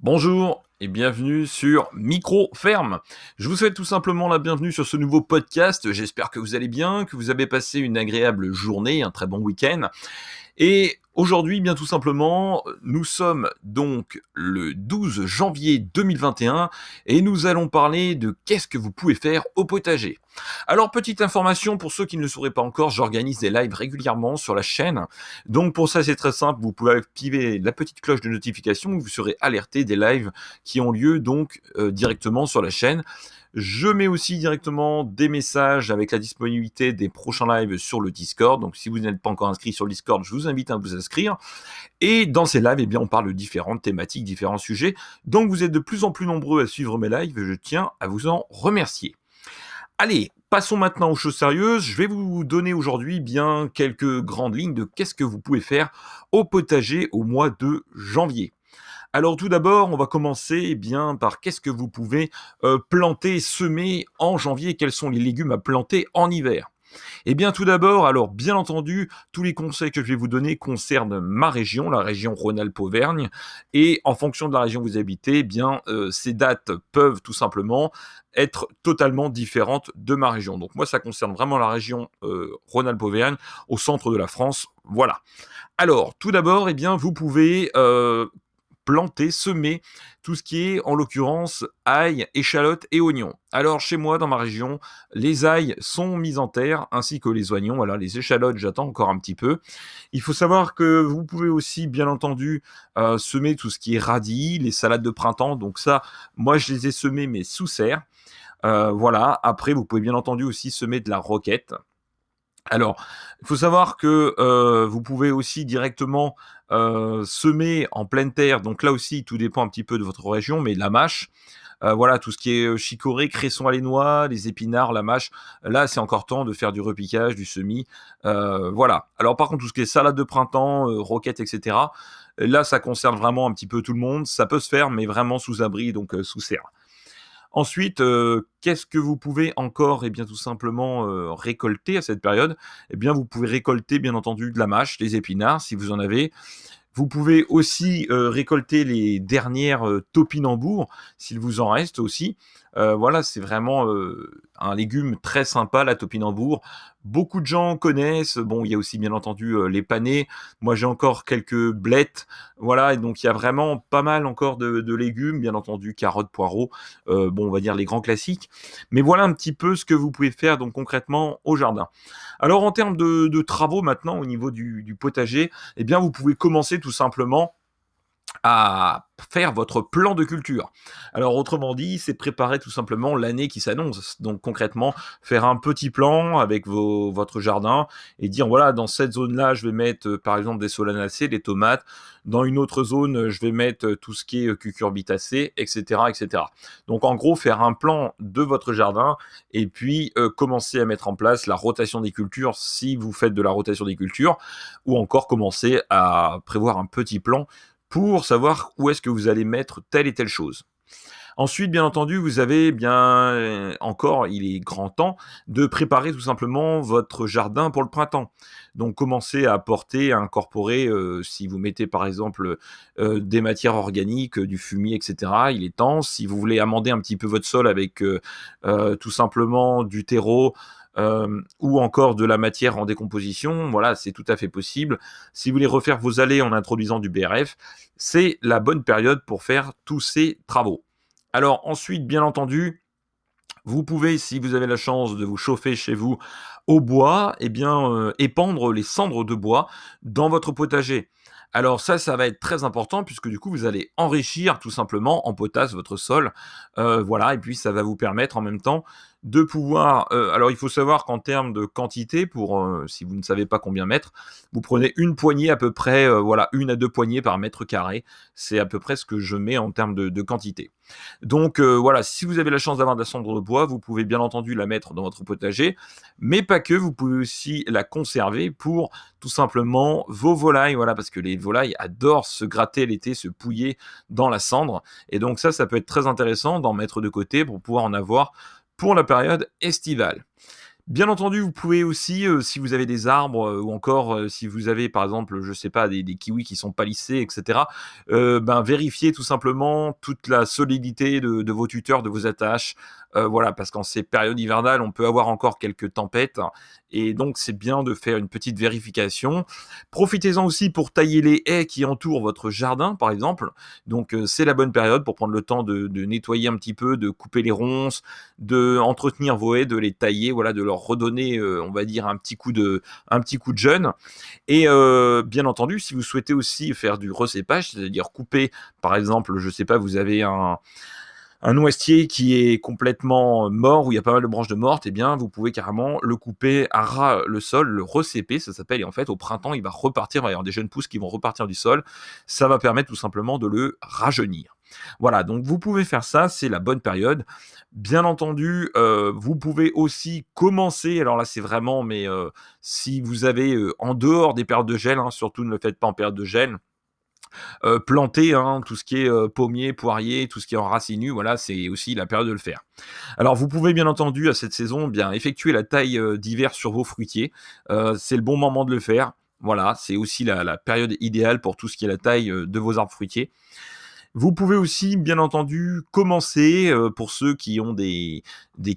Bonjour et bienvenue sur Micro Ferme. Je vous souhaite tout simplement la bienvenue sur ce nouveau podcast. J'espère que vous allez bien, que vous avez passé une agréable journée, un très bon week-end. Et aujourd'hui, bien tout simplement, nous sommes donc le 12 janvier 2021 et nous allons parler de qu'est-ce que vous pouvez faire au potager. Alors, petite information pour ceux qui ne le sauraient pas encore, j'organise des lives régulièrement sur la chaîne. Donc pour ça, c'est très simple, vous pouvez activer la petite cloche de notification, vous serez alerté des lives qui ont lieu donc euh, directement sur la chaîne. Je mets aussi directement des messages avec la disponibilité des prochains lives sur le Discord. Donc si vous n'êtes pas encore inscrit sur le Discord, je vous invite à vous inscrire. Et dans ces lives, eh bien, on parle de différentes thématiques, différents sujets. Donc vous êtes de plus en plus nombreux à suivre mes lives je tiens à vous en remercier. Allez, passons maintenant aux choses sérieuses. Je vais vous donner aujourd'hui bien quelques grandes lignes de qu'est-ce que vous pouvez faire au potager au mois de janvier. Alors tout d'abord, on va commencer eh bien par qu'est-ce que vous pouvez euh, planter, semer en janvier, quels sont les légumes à planter en hiver? Eh bien tout d'abord, alors bien entendu, tous les conseils que je vais vous donner concernent ma région, la région Rhône-Alpes-Auvergne, et en fonction de la région où vous habitez, eh bien euh, ces dates peuvent tout simplement être totalement différentes de ma région. Donc moi, ça concerne vraiment la région euh, Rhône-Alpes-Auvergne, au centre de la France. Voilà. Alors, tout d'abord, eh bien, vous pouvez planter, semer tout ce qui est en l'occurrence ail, échalotes et oignons. Alors chez moi dans ma région, les ails sont mis en terre ainsi que les oignons. Voilà, les échalotes j'attends encore un petit peu. Il faut savoir que vous pouvez aussi bien entendu euh, semer tout ce qui est radis, les salades de printemps. Donc ça, moi je les ai semés mais sous serre. Euh, voilà. Après, vous pouvez bien entendu aussi semer de la roquette. Alors, il faut savoir que euh, vous pouvez aussi directement euh, semer en pleine terre. Donc là aussi, tout dépend un petit peu de votre région, mais la mâche. Euh, voilà, tout ce qui est chicorée, cresson à les épinards, la mâche. Là, c'est encore temps de faire du repiquage, du semis. voilà. Alors par contre, tout ce qui est salade de printemps, roquette, etc. Là, ça concerne vraiment un petit peu tout le monde. Ça peut se faire, mais vraiment sous abri, donc sous serre. Ensuite, euh, qu'est-ce que vous pouvez encore et eh bien tout simplement euh, récolter à cette période? Eh bien, vous pouvez récolter bien entendu de la mâche, des épinards si vous en avez. Vous pouvez aussi euh, récolter les dernières topinambours s'il vous en reste aussi. voilà, c'est vraiment un légume très sympa, la topinambour. Beaucoup de gens connaissent. Bon, il y a aussi bien entendu euh, les panés. Moi, j'ai encore quelques blettes. Voilà, et donc il y a vraiment pas mal encore de, légumes, bien entendu, carottes, poireaux. Euh, bon, on va dire les grands classiques. Mais voilà un petit peu ce que vous pouvez faire donc concrètement au jardin. Alors, en termes de, travaux maintenant au niveau du, du potager, eh bien, vous pouvez commencer tout simplement à faire votre plan de culture. Alors autrement dit, c'est préparer tout simplement l'année qui s'annonce. Donc concrètement, faire un petit plan avec vos, votre jardin et dire voilà, dans cette zone-là, je vais mettre euh, par exemple des solanacées, des tomates. Dans une autre zone, je vais mettre euh, tout ce qui est euh, cucurbitacées, etc., etc. Donc en gros, faire un plan de votre jardin et puis commencer à mettre en place la rotation des cultures si vous faites de la rotation des cultures ou encore commencer à prévoir un petit plan pour savoir où est-ce que vous allez mettre telle et telle chose. Ensuite, bien entendu, vous avez bien euh, encore, il est grand temps de préparer tout simplement votre jardin pour le printemps. Donc, commencez à apporter, à incorporer, euh, si vous mettez par exemple euh, des matières organiques, du fumier, etc. Il est temps. Si vous voulez amender un petit peu votre sol avec tout simplement du terreau, euh, ou encore de la matière en décomposition, voilà, c'est tout à fait possible. Si vous voulez refaire vos allées en introduisant du BRF, c'est la bonne période pour faire tous ces travaux. Alors ensuite, bien entendu, vous pouvez, si vous avez la chance de vous chauffer chez vous au bois, eh bien, euh, épandre les cendres de bois dans votre potager. Alors ça, ça va être très important puisque du coup, vous allez enrichir tout simplement en potasse votre sol. Euh, voilà, et puis ça va vous permettre en même temps de pouvoir. Euh, alors il faut savoir qu'en termes de quantité, pour euh, si vous ne savez pas combien mettre, vous prenez une poignée à peu près, voilà, une à deux poignées par mètre carré. C'est à peu près ce que je mets en termes de quantité. Donc voilà, si vous avez la chance d'avoir de la cendre de bois, vous pouvez bien entendu la mettre dans votre potager, mais pas que, vous pouvez aussi la conserver pour tout simplement vos volailles, voilà, parce que les volailles adorent se gratter l'été, se pouiller dans la cendre, et donc ça, ça peut être très intéressant d'en mettre de côté pour pouvoir en avoir pour la période estivale. Bien entendu, vous pouvez aussi, euh, si vous avez des arbres euh, ou encore euh, si vous avez par exemple, je sais pas, des, kiwis qui sont palissés, etc. ben vérifier tout simplement toute la solidité de, de vos tuteurs, de vos attaches, voilà, parce qu'en ces périodes hivernales, on peut avoir encore quelques tempêtes. Et donc, c'est bien de faire une petite vérification. Profitez-en aussi pour tailler les haies qui entourent votre jardin, par exemple. Donc, c'est la bonne période pour prendre le temps de, nettoyer un petit peu, de couper les ronces, de entretenir vos haies, de les tailler, voilà, de leur redonner, euh, on va dire, un petit coup de, un petit coup de jeûne. Et bien entendu, si vous souhaitez aussi faire du recépage, c'est-à-dire couper, par exemple, je sais pas, vous avez un un qui est complètement mort, où il y a pas mal de branches de mortes, eh bien, vous pouvez carrément le couper à ras le sol, le recéper, ça s'appelle, et en fait, au printemps, il va repartir, il va y avoir des jeunes pousses qui vont repartir du sol, ça va permettre tout simplement de le rajeunir. Voilà, donc vous pouvez faire ça, c'est la bonne période. Bien entendu, euh, vous pouvez aussi commencer, alors là c'est vraiment, mais euh, si vous avez euh, en dehors des périodes de gel, hein, surtout ne le faites pas en période de gel, euh, planter hein, tout ce qui est pommier, poirier, tout ce qui est en racines voilà, c'est aussi la période de le faire. Alors vous pouvez bien entendu à cette saison bien effectuer la taille d'hiver sur vos fruitiers, c'est le bon moment de le faire. Voilà, c'est aussi la, période idéale pour tout ce qui est la taille de vos arbres fruitiers. Vous pouvez aussi, bien entendu, commencer, pour ceux qui ont des,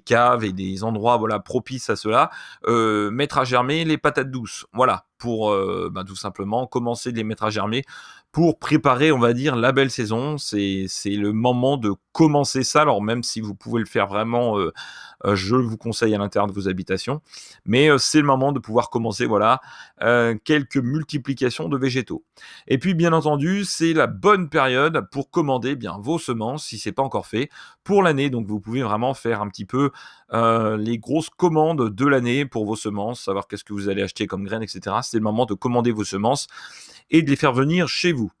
caves et des endroits voilà, propices à cela, mettre à germer les patates douces. Voilà, pour bah, tout simplement commencer de les mettre à germer pour préparer, on va dire, la belle saison. C'est le moment de commencer ça. Alors même si vous pouvez le faire vraiment, euh, euh, je vous conseille à l'intérieur de vos habitations. Mais euh, c'est le moment de pouvoir commencer, voilà, quelques multiplications de végétaux. Et puis, bien entendu, c'est la bonne période pour commander bien vos semences, si c'est pas encore fait, pour l'année. Donc, vous pouvez vraiment faire un petit peu les grosses commandes de l'année pour vos semences, savoir qu'est-ce que vous allez acheter comme graines, etc. C'est le moment de commander vos semences et de les faire venir chez vous.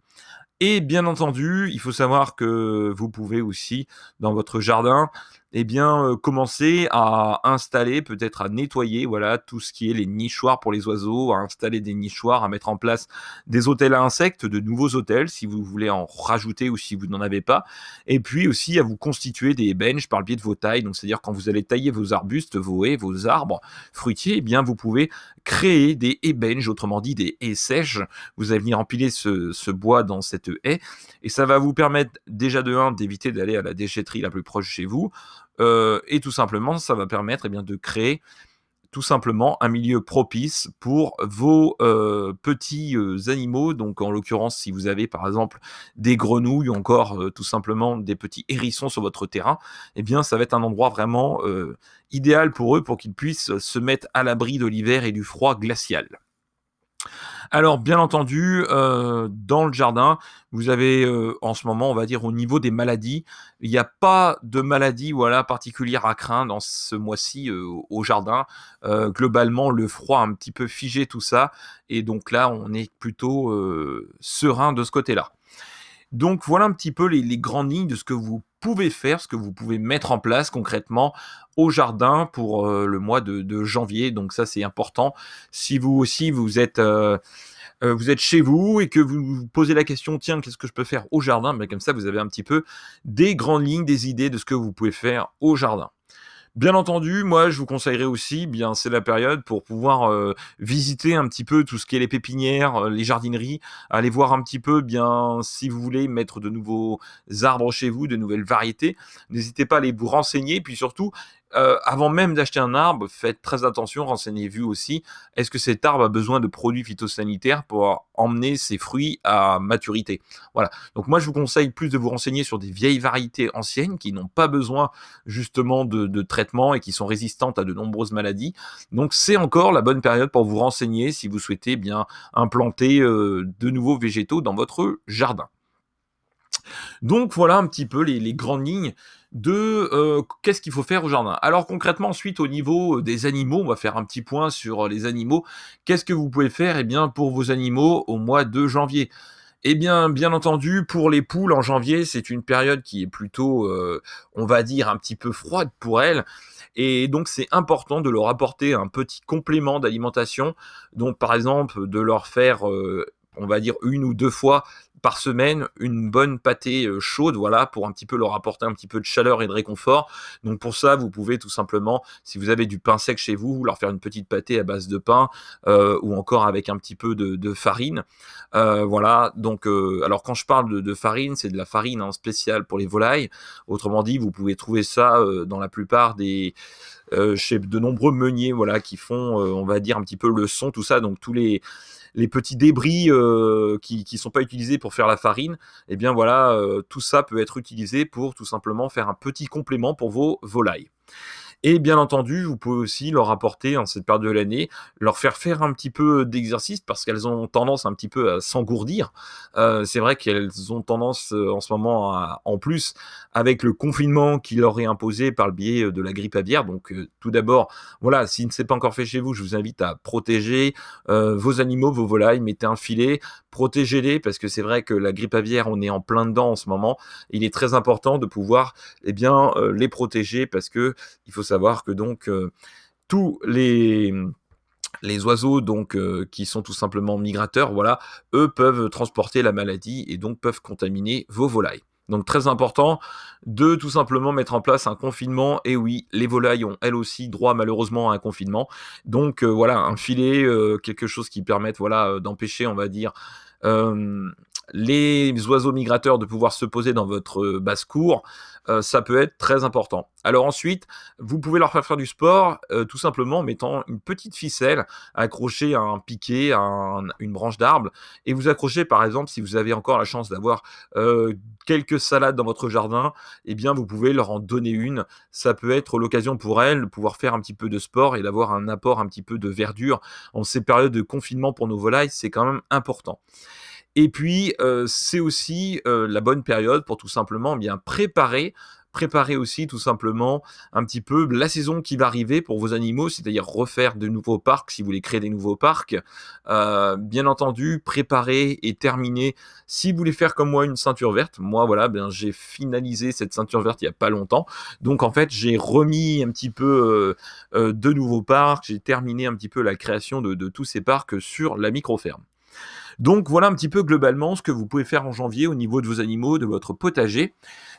Et bien entendu, il faut savoir que vous pouvez aussi, dans votre jardin, eh bien, euh, commencer à installer, peut-être à nettoyer, voilà, tout ce qui est les nichoirs pour les oiseaux, à installer des nichoirs, à mettre en place des hôtels à insectes, de nouveaux hôtels, si vous voulez en rajouter ou si vous n'en avez pas. Et puis aussi à vous constituer des benches par le biais de vos tailles. Donc, c'est-à-dire quand vous allez tailler vos arbustes, vos haies, vos arbres fruitiers, eh bien, vous pouvez créer des benches, autrement dit des haies sèches. Vous allez venir empiler ce, ce bois dans cette haie et ça va vous permettre déjà de 1 d'éviter d'aller à la déchetterie la plus proche chez vous euh, et tout simplement, ça va permettre eh bien, de créer tout simplement un milieu propice pour vos euh, petits euh, animaux. Donc en l'occurrence, si vous avez par exemple des grenouilles ou encore tout simplement des petits hérissons sur votre terrain, eh bien ça va être un endroit vraiment idéal pour eux pour qu'ils puissent se mettre à l'abri de l'hiver et du froid glacial. Alors, bien entendu, euh, dans le jardin, vous avez euh, en ce moment, on va dire, au niveau des maladies, il n'y a pas de maladie voilà, particulière à craindre dans ce mois-ci euh, au jardin. globalement, le froid a un petit peu figé tout ça. Et donc là, on est plutôt serein de ce côté-là. Donc voilà un petit peu les, grandes lignes de ce que vous pouvez faire, ce que vous pouvez mettre en place concrètement au jardin pour euh, le mois de, janvier. Donc ça c'est important. Si vous aussi vous êtes euh, euh, vous êtes chez vous et que vous vous posez la question tiens qu'est-ce que je peux faire au jardin, mais comme ça vous avez un petit peu des grandes lignes, des idées de ce que vous pouvez faire au jardin. Bien entendu, moi je vous conseillerais aussi, bien c'est la période pour pouvoir euh, visiter un petit peu tout ce qui est les pépinières, euh, les jardineries, aller voir un petit peu bien si vous voulez mettre de nouveaux arbres chez vous, de nouvelles variétés. N'hésitez pas à aller vous renseigner, puis surtout euh, avant même d'acheter un arbre, faites très attention, renseignez-vous aussi, est-ce que cet arbre a besoin de produits phytosanitaires pour emmener ses fruits à maturité? Voilà. Donc moi, je vous conseille plus de vous renseigner sur des vieilles variétés anciennes qui n'ont pas besoin justement de, traitement et qui sont résistantes à de nombreuses maladies. Donc c'est encore la bonne période pour vous renseigner si vous souhaitez bien implanter euh, de nouveaux végétaux dans votre jardin. Donc voilà un petit peu les, grandes lignes de euh, qu'est-ce qu'il faut faire au jardin. Alors concrètement, ensuite au niveau euh, des animaux, on va faire un petit point sur euh, les animaux. Qu'est-ce que vous pouvez faire eh bien, pour vos animaux au mois de janvier? Eh bien, bien entendu, pour les poules en janvier, c'est une période qui est plutôt, on va dire, un petit peu froide pour elles. Et donc, c'est important de leur apporter un petit complément d'alimentation. Donc, par exemple, de leur faire, on va dire, une ou deux fois par semaine une bonne pâtée chaude, voilà, pour un petit peu leur apporter un petit peu de chaleur et de réconfort. Donc pour ça, vous pouvez tout simplement, si vous avez du pain sec chez vous, leur faire une petite pâtée à base de pain ou encore avec un petit peu de, farine. voilà, donc alors quand je parle de, farine, c'est de la farine hein, spéciale pour les volailles. Autrement dit, vous pouvez trouver ça dans la plupart des chez de nombreux meuniers, voilà, qui font, on va dire un petit peu le son, tout ça. Donc tous les les petits débris euh, qui ne sont pas utilisés pour faire la farine, eh bien voilà, euh, tout ça peut être utilisé pour tout simplement faire un petit complément pour vos volailles. Et bien entendu, vous pouvez aussi leur apporter en cette période de l'année, leur faire faire un petit peu d'exercice parce qu'elles ont tendance un petit peu à s'engourdir. Euh, c'est vrai qu'elles ont tendance euh, en ce moment, à, en plus, avec le confinement qui leur est imposé par le biais de la grippe aviaire. Donc euh, tout d'abord, voilà, si ne s'est pas encore fait chez vous, je vous invite à protéger vos animaux, vos volailles, mettez un filet, protégez-les parce que c'est vrai que la grippe aviaire, on est en plein dedans en ce moment. Il est très important de pouvoir eh bien, les protéger parce que il faut savoir que donc euh, tous les les oiseaux donc euh, qui sont tout simplement migrateurs, voilà, eux peuvent transporter la maladie et donc peuvent contaminer vos volailles. Donc très important de tout simplement mettre en place un confinement. Et oui, les volailles ont elles aussi droit malheureusement à un confinement. Donc euh, voilà, un filet, quelque chose qui permette voilà d'empêcher, on va dire, les oiseaux migrateurs de pouvoir se poser dans votre basse-cour, euh, ça peut être très important. Alors ensuite, vous pouvez leur faire faire du sport euh, tout simplement en mettant une petite ficelle accrochée à un piquet, à une branche d'arbre, et vous accrochez par exemple si vous avez encore la chance d'avoir euh, quelques salades dans votre jardin, eh bien vous pouvez leur en donner une. Ça peut être l'occasion pour elles de pouvoir faire un petit peu de sport et d'avoir un apport un petit peu de verdure en ces périodes de confinement pour nos volailles, c'est quand même important. Et puis, euh, c'est aussi euh, la bonne période pour tout simplement bien préparer préparer aussi tout simplement un petit peu la saison qui va arriver pour vos animaux, c'est-à-dire refaire de nouveaux parcs si vous voulez créer des nouveaux parcs. Euh, bien entendu, préparer et terminer. Si vous voulez faire comme moi une ceinture verte, moi voilà, bien j'ai finalisé cette ceinture verte il y a pas longtemps. Donc en fait, j'ai remis un petit peu de nouveaux parcs, j'ai terminé un petit peu la création de, de tous ces parcs sur la micro-ferme. Donc voilà un petit peu globalement ce que vous pouvez faire en janvier au niveau de vos animaux, de votre potager.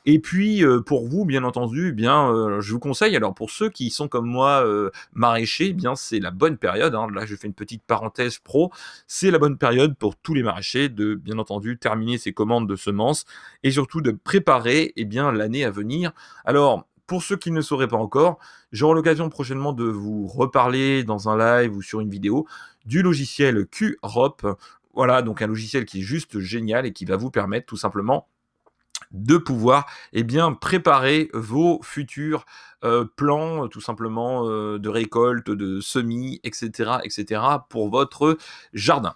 Et puis euh, pour vous, bien entendu, eh bien euh, je vous conseille. Alors pour ceux qui sont comme moi euh, maraîchers, eh bien c'est la bonne période. Hein. Là, je fais une petite parenthèse pro. C'est la bonne période pour tous les maraîchers de bien entendu terminer ces commandes de semences et surtout de préparer eh l'année à venir. Alors pour ceux qui ne sauraient pas encore, j'aurai l'occasion prochainement de vous reparler dans un live ou sur une vidéo du logiciel QROP voilà, donc un logiciel qui est juste génial et qui va vous permettre tout simplement de pouvoir eh préparer vos futurs euh, plans tout simplement euh, de récolte, de semis, etc., etc. pour votre jardin.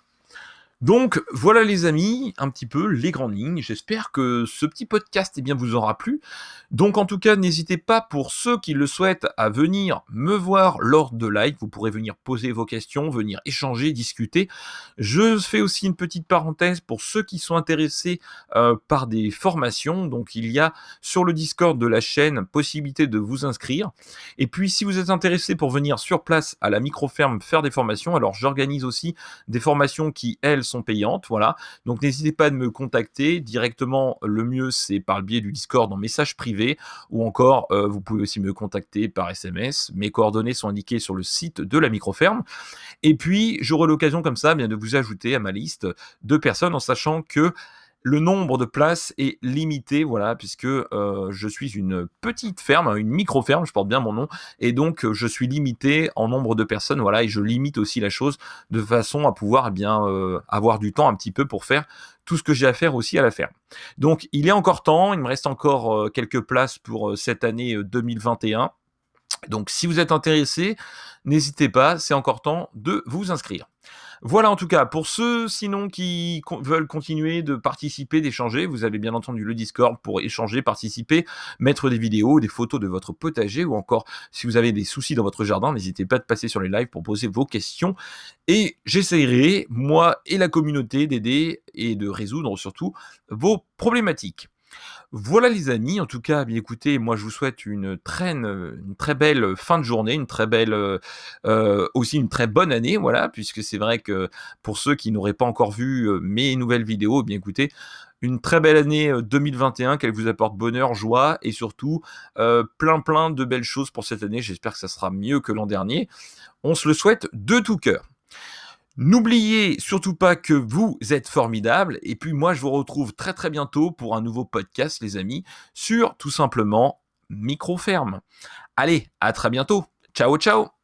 Donc voilà les amis, un petit peu les grandes lignes. J'espère que ce petit podcast eh bien, vous aura plu. Donc en tout cas, n'hésitez pas pour ceux qui le souhaitent à venir me voir lors de live. Vous pourrez venir poser vos questions, venir échanger, discuter. Je fais aussi une petite parenthèse pour ceux qui sont intéressés euh, par des formations. Donc il y a sur le Discord de la chaîne possibilité de vous inscrire. Et puis si vous êtes intéressé pour venir sur place à la micro-ferme faire des formations, alors j'organise aussi des formations qui, elles, sont payantes, voilà. Donc n'hésitez pas à me contacter directement. Le mieux, c'est par le biais du Discord en message privé, ou encore euh, vous pouvez aussi me contacter par SMS. Mes coordonnées sont indiquées sur le site de la microferme. Et puis j'aurai l'occasion comme ça, bien de vous ajouter à ma liste de personnes en sachant que le nombre de places est limité, voilà, puisque euh, je suis une petite ferme, une micro-ferme, je porte bien mon nom, et donc euh, je suis limité en nombre de personnes, voilà, et je limite aussi la chose de façon à pouvoir eh bien euh, avoir du temps un petit peu pour faire tout ce que j'ai à faire aussi à la ferme. Donc il a encore temps, il me reste encore quelques places pour cette année 2021. Donc si vous êtes intéressé, n'hésitez pas, c'est encore temps de vous inscrire. Voilà en tout cas, pour ceux sinon qui veulent continuer de participer, d'échanger, vous avez bien entendu le Discord pour échanger, participer, mettre des vidéos, des photos de votre potager ou encore si vous avez des soucis dans votre jardin, n'hésitez pas de passer sur les lives pour poser vos questions et j'essaierai, moi et la communauté, d'aider et de résoudre surtout vos problématiques. Voilà les amis, en tout cas, bien écoutez, moi je vous souhaite une très, une très belle fin de journée, une très belle, euh, euh, aussi une très bonne année, voilà, puisque c'est vrai que pour ceux qui n'auraient pas encore vu euh, mes nouvelles vidéos, bien écoutez, une très belle année 2021, qu'elle vous apporte bonheur, joie et surtout plein plein de belles choses pour cette année. J'espère que ça sera mieux que l'an dernier. On se le souhaite de tout cœur. N'oubliez surtout pas que vous êtes formidables. Et puis moi, je vous retrouve très très bientôt pour un nouveau podcast, les amis, sur tout simplement Microferme. Allez, à très bientôt. Ciao, ciao